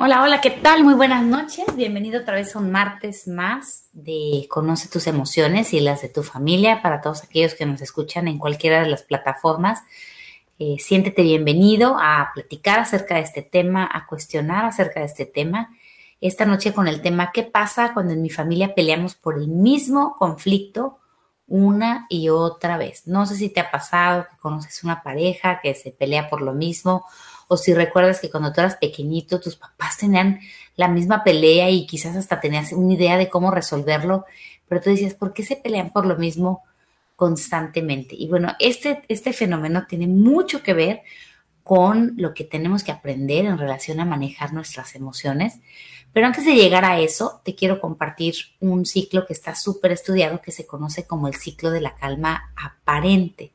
Hola, hola, ¿qué tal? Muy buenas noches. Bienvenido otra vez a un martes más de Conoce tus emociones y las de tu familia para todos aquellos que nos escuchan en cualquiera de las plataformas. Eh, siéntete bienvenido a platicar acerca de este tema, a cuestionar acerca de este tema. Esta noche con el tema ¿qué pasa cuando en mi familia peleamos por el mismo conflicto una y otra vez? No sé si te ha pasado que conoces una pareja que se pelea por lo mismo o si recuerdas que cuando tú eras pequeñito tus papás tenían la misma pelea y quizás hasta tenías una idea de cómo resolverlo, pero tú decías, ¿por qué se pelean por lo mismo constantemente? Y bueno, este, este fenómeno tiene mucho que ver con lo que tenemos que aprender en relación a manejar nuestras emociones. Pero antes de llegar a eso, te quiero compartir un ciclo que está súper estudiado que se conoce como el ciclo de la calma aparente.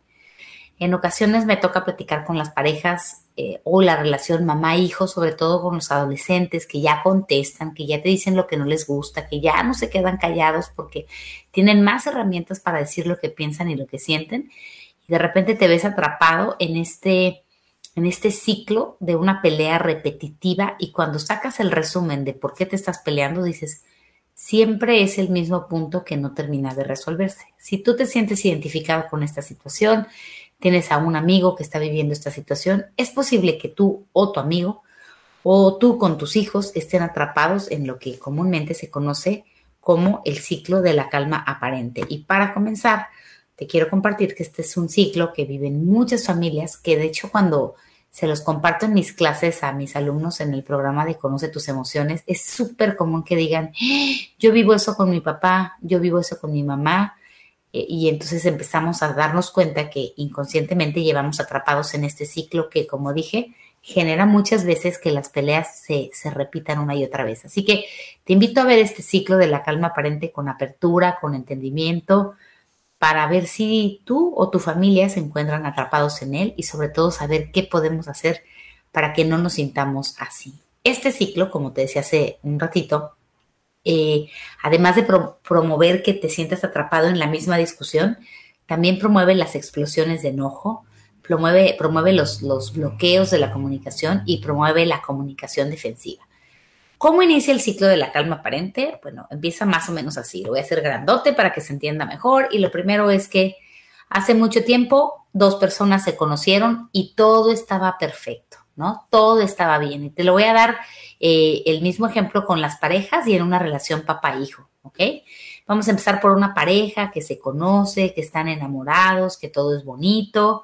En ocasiones me toca platicar con las parejas eh, o la relación mamá-hijo, sobre todo con los adolescentes que ya contestan, que ya te dicen lo que no les gusta, que ya no se quedan callados porque tienen más herramientas para decir lo que piensan y lo que sienten. Y de repente te ves atrapado en este, en este ciclo de una pelea repetitiva y cuando sacas el resumen de por qué te estás peleando, dices, siempre es el mismo punto que no termina de resolverse. Si tú te sientes identificado con esta situación, tienes a un amigo que está viviendo esta situación, es posible que tú o tu amigo o tú con tus hijos estén atrapados en lo que comúnmente se conoce como el ciclo de la calma aparente. Y para comenzar, te quiero compartir que este es un ciclo que viven muchas familias, que de hecho cuando se los comparto en mis clases a mis alumnos en el programa de Conoce tus emociones, es súper común que digan, ¡Ah! yo vivo eso con mi papá, yo vivo eso con mi mamá, y entonces empezamos a darnos cuenta que inconscientemente llevamos atrapados en este ciclo que, como dije, genera muchas veces que las peleas se, se, repitan una y otra vez. Así que te invito a ver este ciclo de la calma aparente con apertura, con entendimiento, para ver si tú o tu familia se encuentran atrapados en él y sobre todo saber qué podemos hacer para que no nos sintamos así. Este ciclo, como te decía hace un ratito, eh, además de promover que te sientas atrapado en la misma discusión, también promueve las explosiones de enojo, promueve, promueve los, los bloqueos de la comunicación y promueve la comunicación defensiva. ¿Cómo inicia el ciclo de la calma aparente? Bueno, empieza más o menos así. Lo voy a hacer grandote para que se entienda mejor. Y lo primero es que hace mucho tiempo dos personas se conocieron y todo estaba perfecto, ¿no? Todo estaba bien. Y te lo voy a dar eh, el mismo ejemplo con las parejas y en una relación papá-hijo, ¿ok? Vamos a empezar por una pareja que se conoce, que están enamorados, que todo es bonito.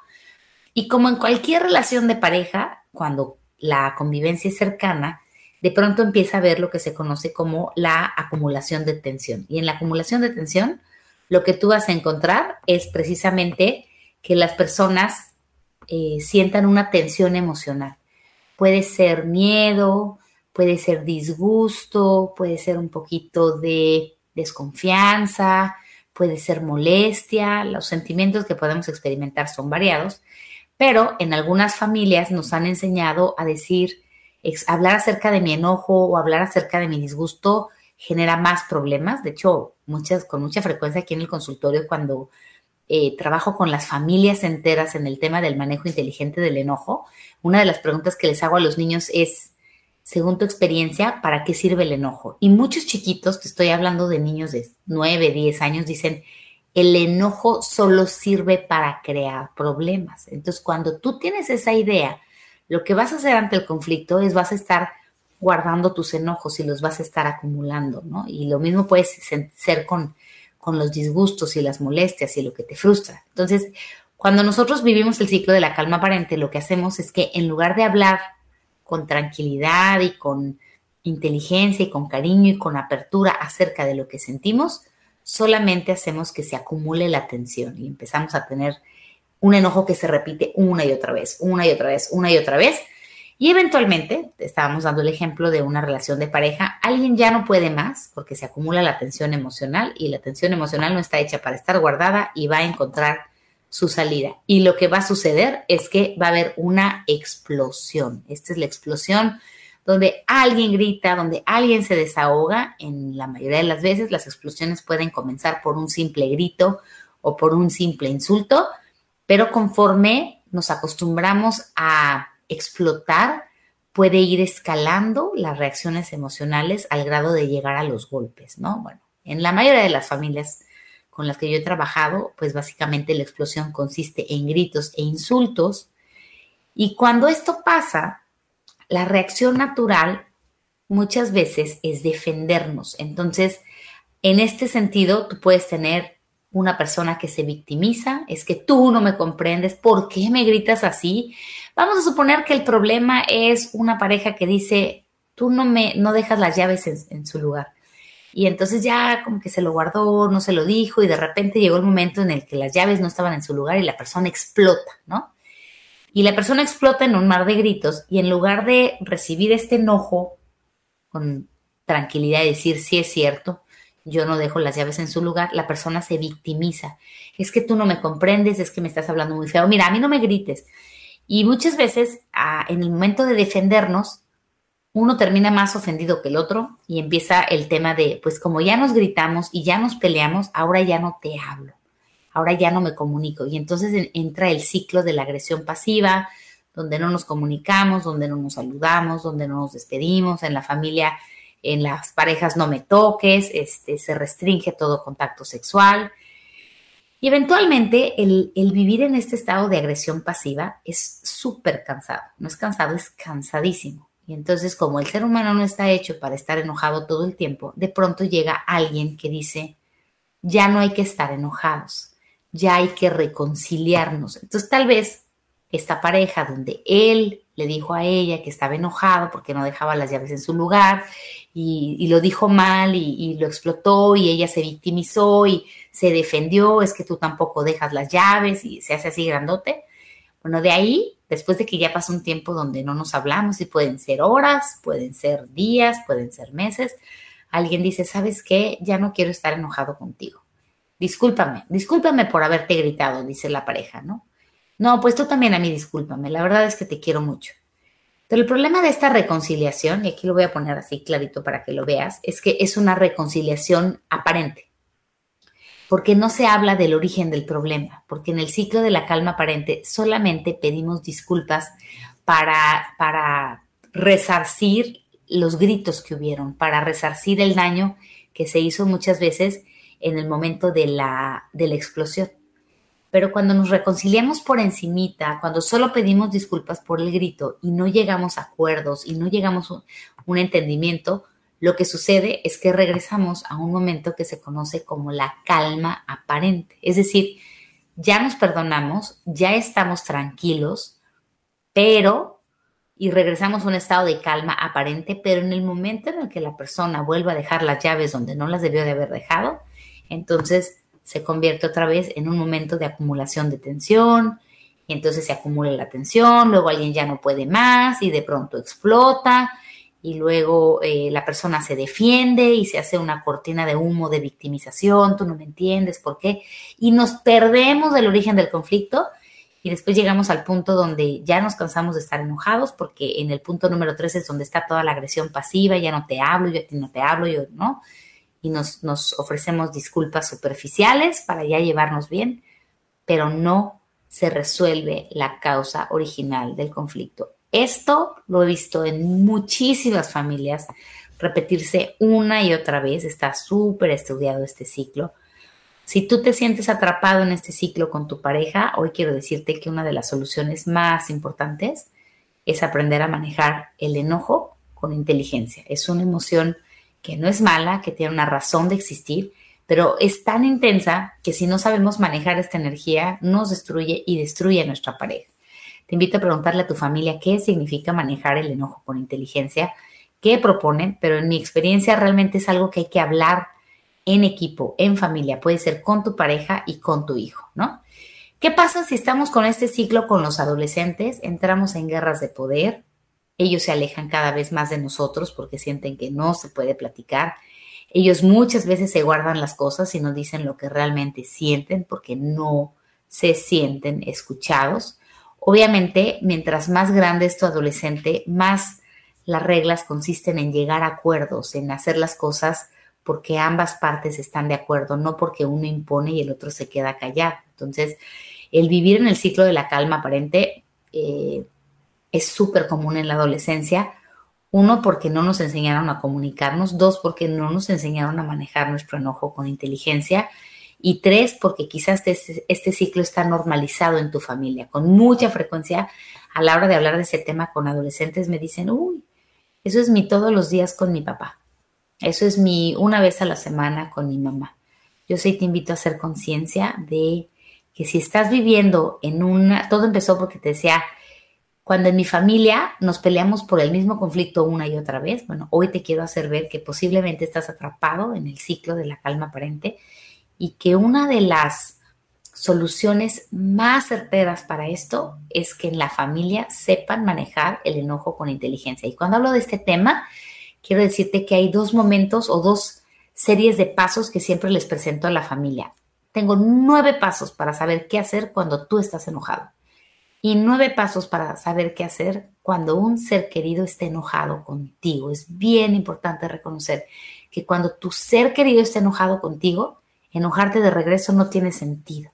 Y como en cualquier relación de pareja, cuando la convivencia es cercana, de pronto empieza a ver lo que se conoce como la acumulación de tensión. Y en la acumulación de tensión, lo que tú vas a encontrar es precisamente que las personas eh, sientan una tensión emocional. Puede ser miedo, puede ser disgusto, puede ser un poquito de desconfianza, puede ser molestia, los sentimientos que podemos experimentar son variados, pero en algunas familias nos han enseñado a decir, hablar acerca de mi enojo o hablar acerca de mi disgusto genera más problemas. De hecho, muchas, con mucha frecuencia aquí en el consultorio, cuando eh, trabajo con las familias enteras en el tema del manejo inteligente del enojo, una de las preguntas que les hago a los niños es, según tu experiencia, ¿para qué sirve el enojo? Y muchos chiquitos, te estoy hablando de niños de 9, 10 años, dicen, el enojo solo sirve para crear problemas. Entonces, cuando tú tienes esa idea, lo que vas a hacer ante el conflicto es vas a estar guardando tus enojos y los vas a estar acumulando, ¿no? Y lo mismo puede ser con, con los disgustos y las molestias y lo que te frustra. Entonces, cuando nosotros vivimos el ciclo de la calma aparente, lo que hacemos es que en lugar de hablar con tranquilidad y con inteligencia y con cariño y con apertura acerca de lo que sentimos, solamente hacemos que se acumule la tensión y empezamos a tener un enojo que se repite una y otra vez, una y otra vez, una y otra vez. Y eventualmente, estábamos dando el ejemplo de una relación de pareja, alguien ya no puede más porque se acumula la tensión emocional y la tensión emocional no está hecha para estar guardada y va a encontrar su salida. Y lo que va a suceder es que va a haber una explosión. Esta es la explosión donde alguien grita, donde alguien se desahoga. En la mayoría de las veces las explosiones pueden comenzar por un simple grito o por un simple insulto, pero conforme nos acostumbramos a explotar, puede ir escalando las reacciones emocionales al grado de llegar a los golpes, ¿no? Bueno, en la mayoría de las familias con las que yo he trabajado, pues básicamente la explosión consiste en gritos e insultos. Y cuando esto pasa, la reacción natural muchas veces es defendernos. Entonces, en este sentido, tú puedes tener una persona que se victimiza, es que tú no me comprendes, ¿por qué me gritas así? Vamos a suponer que el problema es una pareja que dice, tú no me no dejas las llaves en su lugar. Y entonces ya como que se lo guardó, no se lo dijo y de repente llegó el momento en el que las llaves no estaban en su lugar y la persona explota, ¿no? Y la persona explota en un mar de gritos y en lugar de recibir este enojo con tranquilidad y decir, sí es cierto, yo no dejo las llaves en su lugar, la persona se victimiza. Es que tú no me comprendes, es que me estás hablando muy feo. Mira, a mí no me grites. Y muchas veces, en el momento de defendernos, uno termina más ofendido que el otro y empieza el tema de, pues como ya nos gritamos y ya nos peleamos, ahora ya no te hablo, ahora ya no me comunico. Y entonces entra el ciclo de la agresión pasiva, donde no nos comunicamos, donde no nos saludamos, donde no nos despedimos, en la familia, en las parejas no me toques, este, se restringe todo contacto sexual. Y eventualmente el, el vivir en este estado de agresión pasiva es súper cansado, no es cansado, es cansadísimo y entonces, como el ser humano no está hecho para estar enojado todo el tiempo, de pronto llega alguien que dice, ya no hay que estar enojados, ya hay que reconciliarnos. Entonces, tal vez esta pareja donde él le dijo a ella que estaba enojado porque no dejaba las llaves en su lugar y, lo dijo mal y, y, lo explotó y ella se victimizó y se defendió, es que tú tampoco dejas las llaves y se hace así grandote. Bueno, de ahí después de que ya pasó un tiempo donde no nos hablamos y pueden ser horas, pueden ser días, pueden ser meses, alguien dice, ¿sabes qué? Ya no quiero estar enojado contigo. Discúlpame, discúlpame por haberte gritado, dice la pareja, ¿no? No, pues tú también a mí discúlpame, la verdad es que te quiero mucho. Pero el problema de esta reconciliación, y aquí lo voy a poner así clarito para que lo veas, es que es una reconciliación aparente porque no se habla del origen del problema, porque en el ciclo de la calma aparente solamente pedimos disculpas para, para resarcir los gritos que hubieron, para resarcir el daño que se hizo muchas veces en el momento de la, de la explosión. Pero cuando nos reconciliamos por encimita, cuando solo pedimos disculpas por el grito y no llegamos a acuerdos y no llegamos a un entendimiento, lo que sucede es que regresamos a un momento que se conoce como la calma aparente. Es decir, ya nos perdonamos, ya estamos tranquilos, pero, y regresamos a un estado de calma aparente, pero en el momento en el que la persona vuelva a dejar las llaves donde no las debió de haber dejado, entonces se convierte otra vez en un momento de acumulación de tensión, y entonces se acumula la tensión, luego alguien ya no puede más y de pronto explota y luego eh, la persona se defiende y se hace una cortina de humo de victimización, tú no me entiendes por qué, y nos perdemos del origen del conflicto y después llegamos al punto donde ya nos cansamos de estar enojados porque en el punto número tres es donde está toda la agresión pasiva, ya no te hablo, yo a no te hablo, yo no, y nos, nos ofrecemos disculpas superficiales para ya llevarnos bien, pero no se resuelve la causa original del conflicto. Esto lo he visto en muchísimas familias repetirse una y otra vez. Está súper estudiado este ciclo. Si tú te sientes atrapado en este ciclo con tu pareja, hoy quiero decirte que una de las soluciones más importantes es aprender a manejar el enojo con inteligencia. Es una emoción que no es mala, que tiene una razón de existir, pero es tan intensa que si no sabemos manejar esta energía, nos destruye y destruye nuestra pareja. Te invito a preguntarle a tu familia qué significa manejar el enojo con inteligencia, qué proponen, pero en mi experiencia realmente es algo que hay que hablar en equipo, en familia, puede ser con tu pareja y con tu hijo, ¿no? ¿Qué pasa si estamos con este ciclo con los adolescentes? Entramos en guerras de poder, ellos se alejan cada vez más de nosotros porque sienten que no se puede platicar. Ellos muchas veces se guardan las cosas y no dicen lo que realmente sienten porque no se sienten escuchados. Obviamente, mientras más grande es tu adolescente, más las reglas consisten en llegar a acuerdos, en hacer las cosas porque ambas partes están de acuerdo, no porque uno impone y el otro se queda callado. Entonces, el vivir en el ciclo de la calma aparente, eh, es súper común en la adolescencia. Uno, porque no nos enseñaron a comunicarnos. Dos, porque no nos enseñaron a manejar nuestro enojo con inteligencia. Y tres, porque quizás este, este, ciclo está normalizado en tu familia. Con mucha frecuencia, a la hora de hablar de ese tema con adolescentes, me dicen, uy, eso es mi todos los días con mi papá. Eso es mi una vez a la semana con mi mamá. Yo sí te invito a hacer conciencia de que si estás viviendo en una, todo empezó porque te decía, cuando en mi familia nos peleamos por el mismo conflicto una y otra vez, bueno, hoy te quiero hacer ver que posiblemente estás atrapado en el ciclo de la calma aparente y que una de las soluciones más certeras para esto es que en la familia sepan manejar el enojo con inteligencia. Y cuando hablo de este tema, quiero decirte que hay dos momentos o dos series de pasos que siempre les presento a la familia. Tengo nueve pasos para saber qué hacer cuando tú estás enojado y nueve pasos para saber qué hacer cuando un ser querido esté enojado contigo. Es bien importante reconocer que cuando tu ser querido esté enojado contigo, enojarte de regreso no tiene sentido.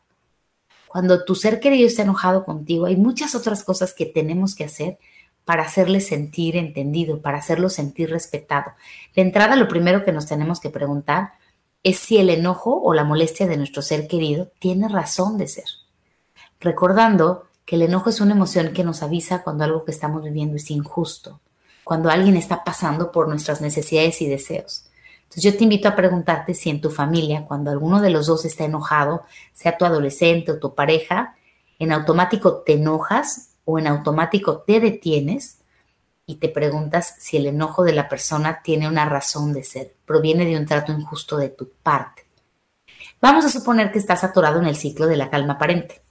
Cuando tu ser querido está enojado contigo, hay muchas otras cosas que tenemos que hacer para hacerle sentir entendido, para hacerlo sentir respetado. De entrada, lo primero que nos tenemos que preguntar es si el enojo o la molestia de nuestro ser querido tiene razón de ser. Recordando que el enojo es una emoción que nos avisa cuando algo que estamos viviendo es injusto, cuando alguien está pasando por nuestras necesidades y deseos. Entonces yo te invito a preguntarte si en tu familia, cuando alguno de los dos está enojado, sea tu adolescente o tu pareja, en automático te enojas o en automático te detienes y te preguntas si el enojo de la persona tiene una razón de ser, proviene de un trato injusto de tu parte. Vamos a suponer que estás atorado en el ciclo de la calma aparente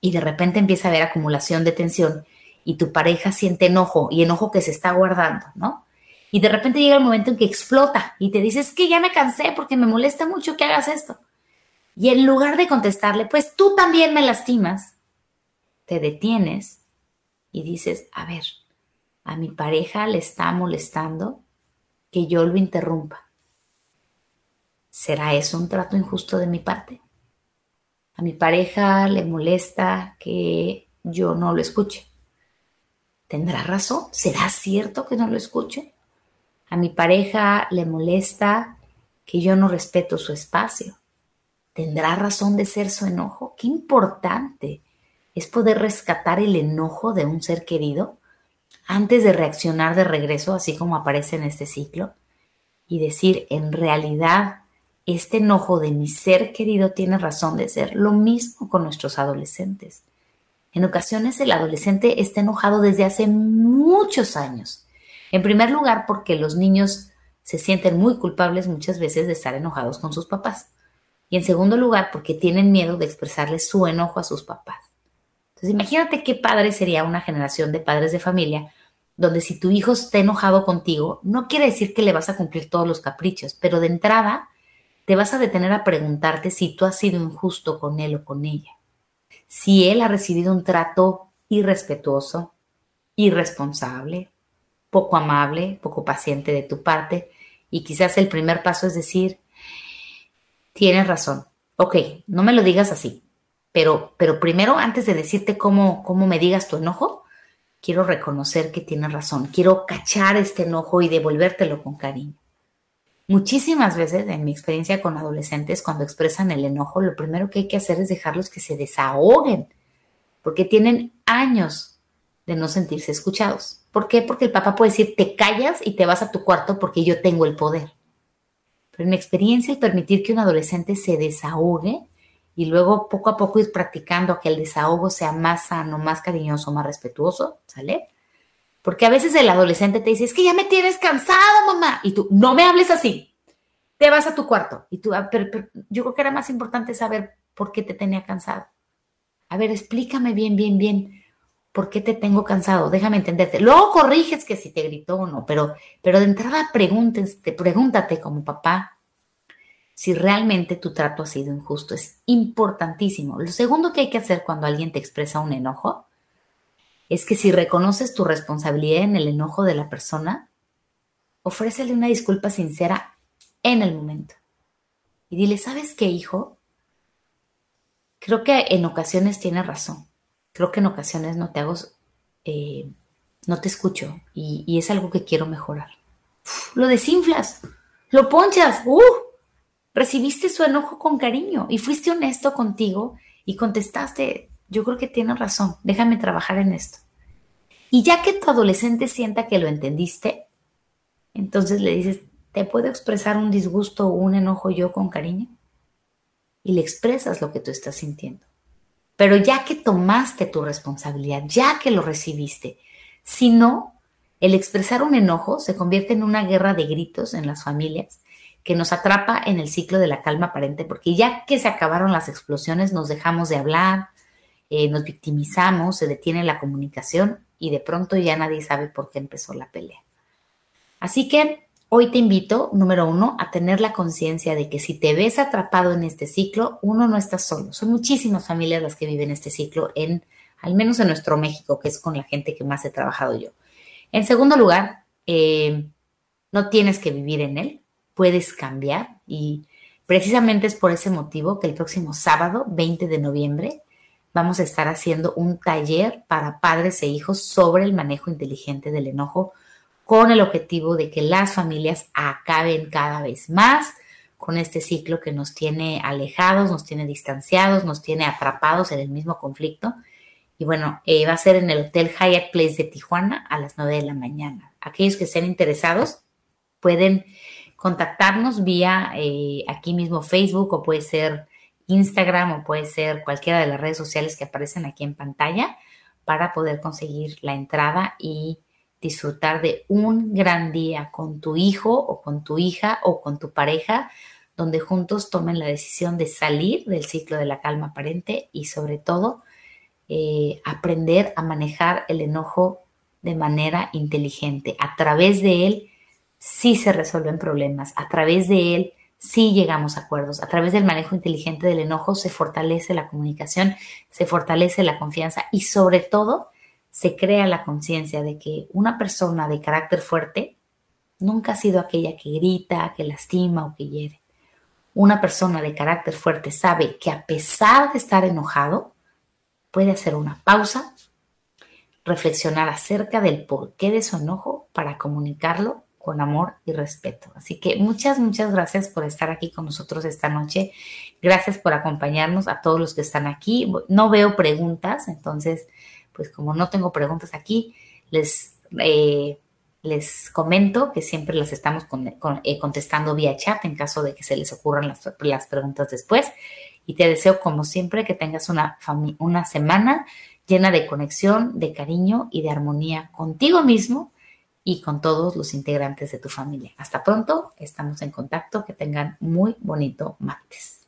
y de repente empieza a haber acumulación de tensión y tu pareja siente enojo y enojo que se está guardando, ¿no? Y de repente llega el momento en que explota y te dices que ya me cansé porque me molesta mucho que hagas esto. Y en lugar de contestarle, pues tú también me lastimas, te detienes y dices, a ver, a mi pareja le está molestando que yo lo interrumpa. ¿Será eso un trato injusto de mi parte? A mi pareja le molesta que yo no lo escuche. ¿Tendrá razón? ¿Será cierto que no lo escuche? A mi pareja le molesta que yo no respeto su espacio. ¿Tendrá razón de ser su enojo? Qué importante es poder rescatar el enojo de un ser querido antes de reaccionar de regreso, así como aparece en este ciclo, y decir, en realidad, este enojo de mi ser querido tiene razón de ser. Lo mismo con nuestros adolescentes. En ocasiones el adolescente está enojado desde hace muchos años. En primer lugar, porque los niños se sienten muy culpables muchas veces de estar enojados con sus papás. Y en segundo lugar, porque tienen miedo de expresarle su enojo a sus papás. Entonces, imagínate qué padre sería una generación de padres de familia donde si tu hijo está enojado contigo, no quiere decir que le vas a cumplir todos los caprichos, pero de entrada te vas a detener a preguntarte si tú has sido injusto con él o con ella. Si él ha recibido un trato irrespetuoso, irresponsable, poco amable, poco paciente de tu parte, y quizás el primer paso es decir, tienes razón, ok, no me lo digas así, pero, pero primero, antes de decirte cómo, cómo me digas tu enojo, quiero reconocer que tienes razón, quiero cachar este enojo y devolvértelo con cariño. Muchísimas veces, en mi experiencia con adolescentes, cuando expresan el enojo, lo primero que hay que hacer es dejarlos que se desahoguen, porque tienen años de no sentirse escuchados. ¿Por qué? Porque el papá puede decir, te callas y te vas a tu cuarto porque yo tengo el poder. Pero en mi experiencia, el permitir que un adolescente se desahogue y luego poco a poco ir practicando que el desahogo sea más sano, más cariñoso, más respetuoso, ¿sale? Porque a veces el adolescente te dice, es que ya me tienes cansado, mamá, y tú, no me hables así, te vas a tu cuarto. Y tú, ah, pero, yo creo que era más importante saber por qué te tenía cansado. A ver, explícame bien, bien, bien, por qué te tengo cansado, déjame entenderte. Luego corriges que si te gritó o no, pero, pero de entrada pregúntate, pregúntate como papá, si realmente tu trato ha sido injusto. Es importantísimo. Lo segundo que hay que hacer cuando alguien te expresa un enojo es que si reconoces tu responsabilidad en el enojo de la persona, ofrécele una disculpa sincera en el momento. Y dile, ¿sabes qué, hijo? Creo que en ocasiones tienes razón. Creo que en ocasiones no te hago, eh, no te escucho y, es algo que quiero mejorar. lo desinflas, lo ponchas, ¡uh! recibiste su enojo con cariño y fuiste honesto contigo y contestaste, yo creo que tienes razón, déjame trabajar en esto. Y ya que tu adolescente sienta que lo entendiste, entonces le dices, ¿te puedo expresar un disgusto o un enojo yo con cariño? Y le expresas lo que tú estás sintiendo. Pero ya que tomaste tu responsabilidad, ya que lo recibiste, si no, el expresar un enojo se convierte en una guerra de gritos en las familias que nos atrapa en el ciclo de la calma aparente, porque ya que se acabaron las explosiones, nos dejamos de hablar, eh, nos victimizamos, se detiene la comunicación y de pronto ya nadie sabe por qué empezó la pelea. Así que hoy te invito, número uno, a tener la conciencia de que si te ves atrapado en este ciclo, uno no está solo. Son muchísimas familias las que viven este ciclo en, al menos en nuestro México, que es con la gente que más he trabajado yo. En segundo lugar, eh, no tienes que vivir en él, puedes cambiar y precisamente es por ese motivo que el próximo sábado, 20 de noviembre, vamos a estar haciendo un taller para padres e hijos sobre el manejo inteligente del enojo con el objetivo de que las familias acaben cada vez más con este ciclo que nos tiene alejados, nos tiene distanciados, nos tiene atrapados en el mismo conflicto. Y bueno, eh, va a ser en el Hotel Hyatt Place de Tijuana a las 9 de la mañana. Aquellos que estén interesados pueden contactarnos vía eh, aquí mismo Facebook o puede ser Instagram o puede ser cualquiera de las redes sociales que aparecen aquí en pantalla para poder conseguir la entrada y disfrutar de un gran día con tu hijo o con tu hija o con tu pareja, donde juntos tomen la decisión de salir del ciclo de la calma aparente y sobre todo eh, aprender a manejar el enojo de manera inteligente. A través de él sí se resuelven problemas, a través de él sí llegamos a acuerdos, a través del manejo inteligente del enojo se fortalece la comunicación, se fortalece la confianza y sobre todo se crea la conciencia de que una persona de carácter fuerte nunca ha sido aquella que grita, que lastima o que hiere. Una persona de carácter fuerte sabe que a pesar de estar enojado, puede hacer una pausa, reflexionar acerca del porqué de su enojo para comunicarlo con amor y respeto. Así que muchas, muchas gracias por estar aquí con nosotros esta noche. Gracias por acompañarnos a todos los que están aquí. No veo preguntas, entonces pues como no tengo preguntas aquí, les, eh, les comento que siempre las estamos eh, contestando vía chat en caso de que se les ocurran las, las preguntas después. Y te deseo, como siempre, que tengas una, una semana llena de conexión, de cariño y de armonía contigo mismo y con todos los integrantes de tu familia. Hasta pronto, estamos en contacto, que tengan muy bonito martes.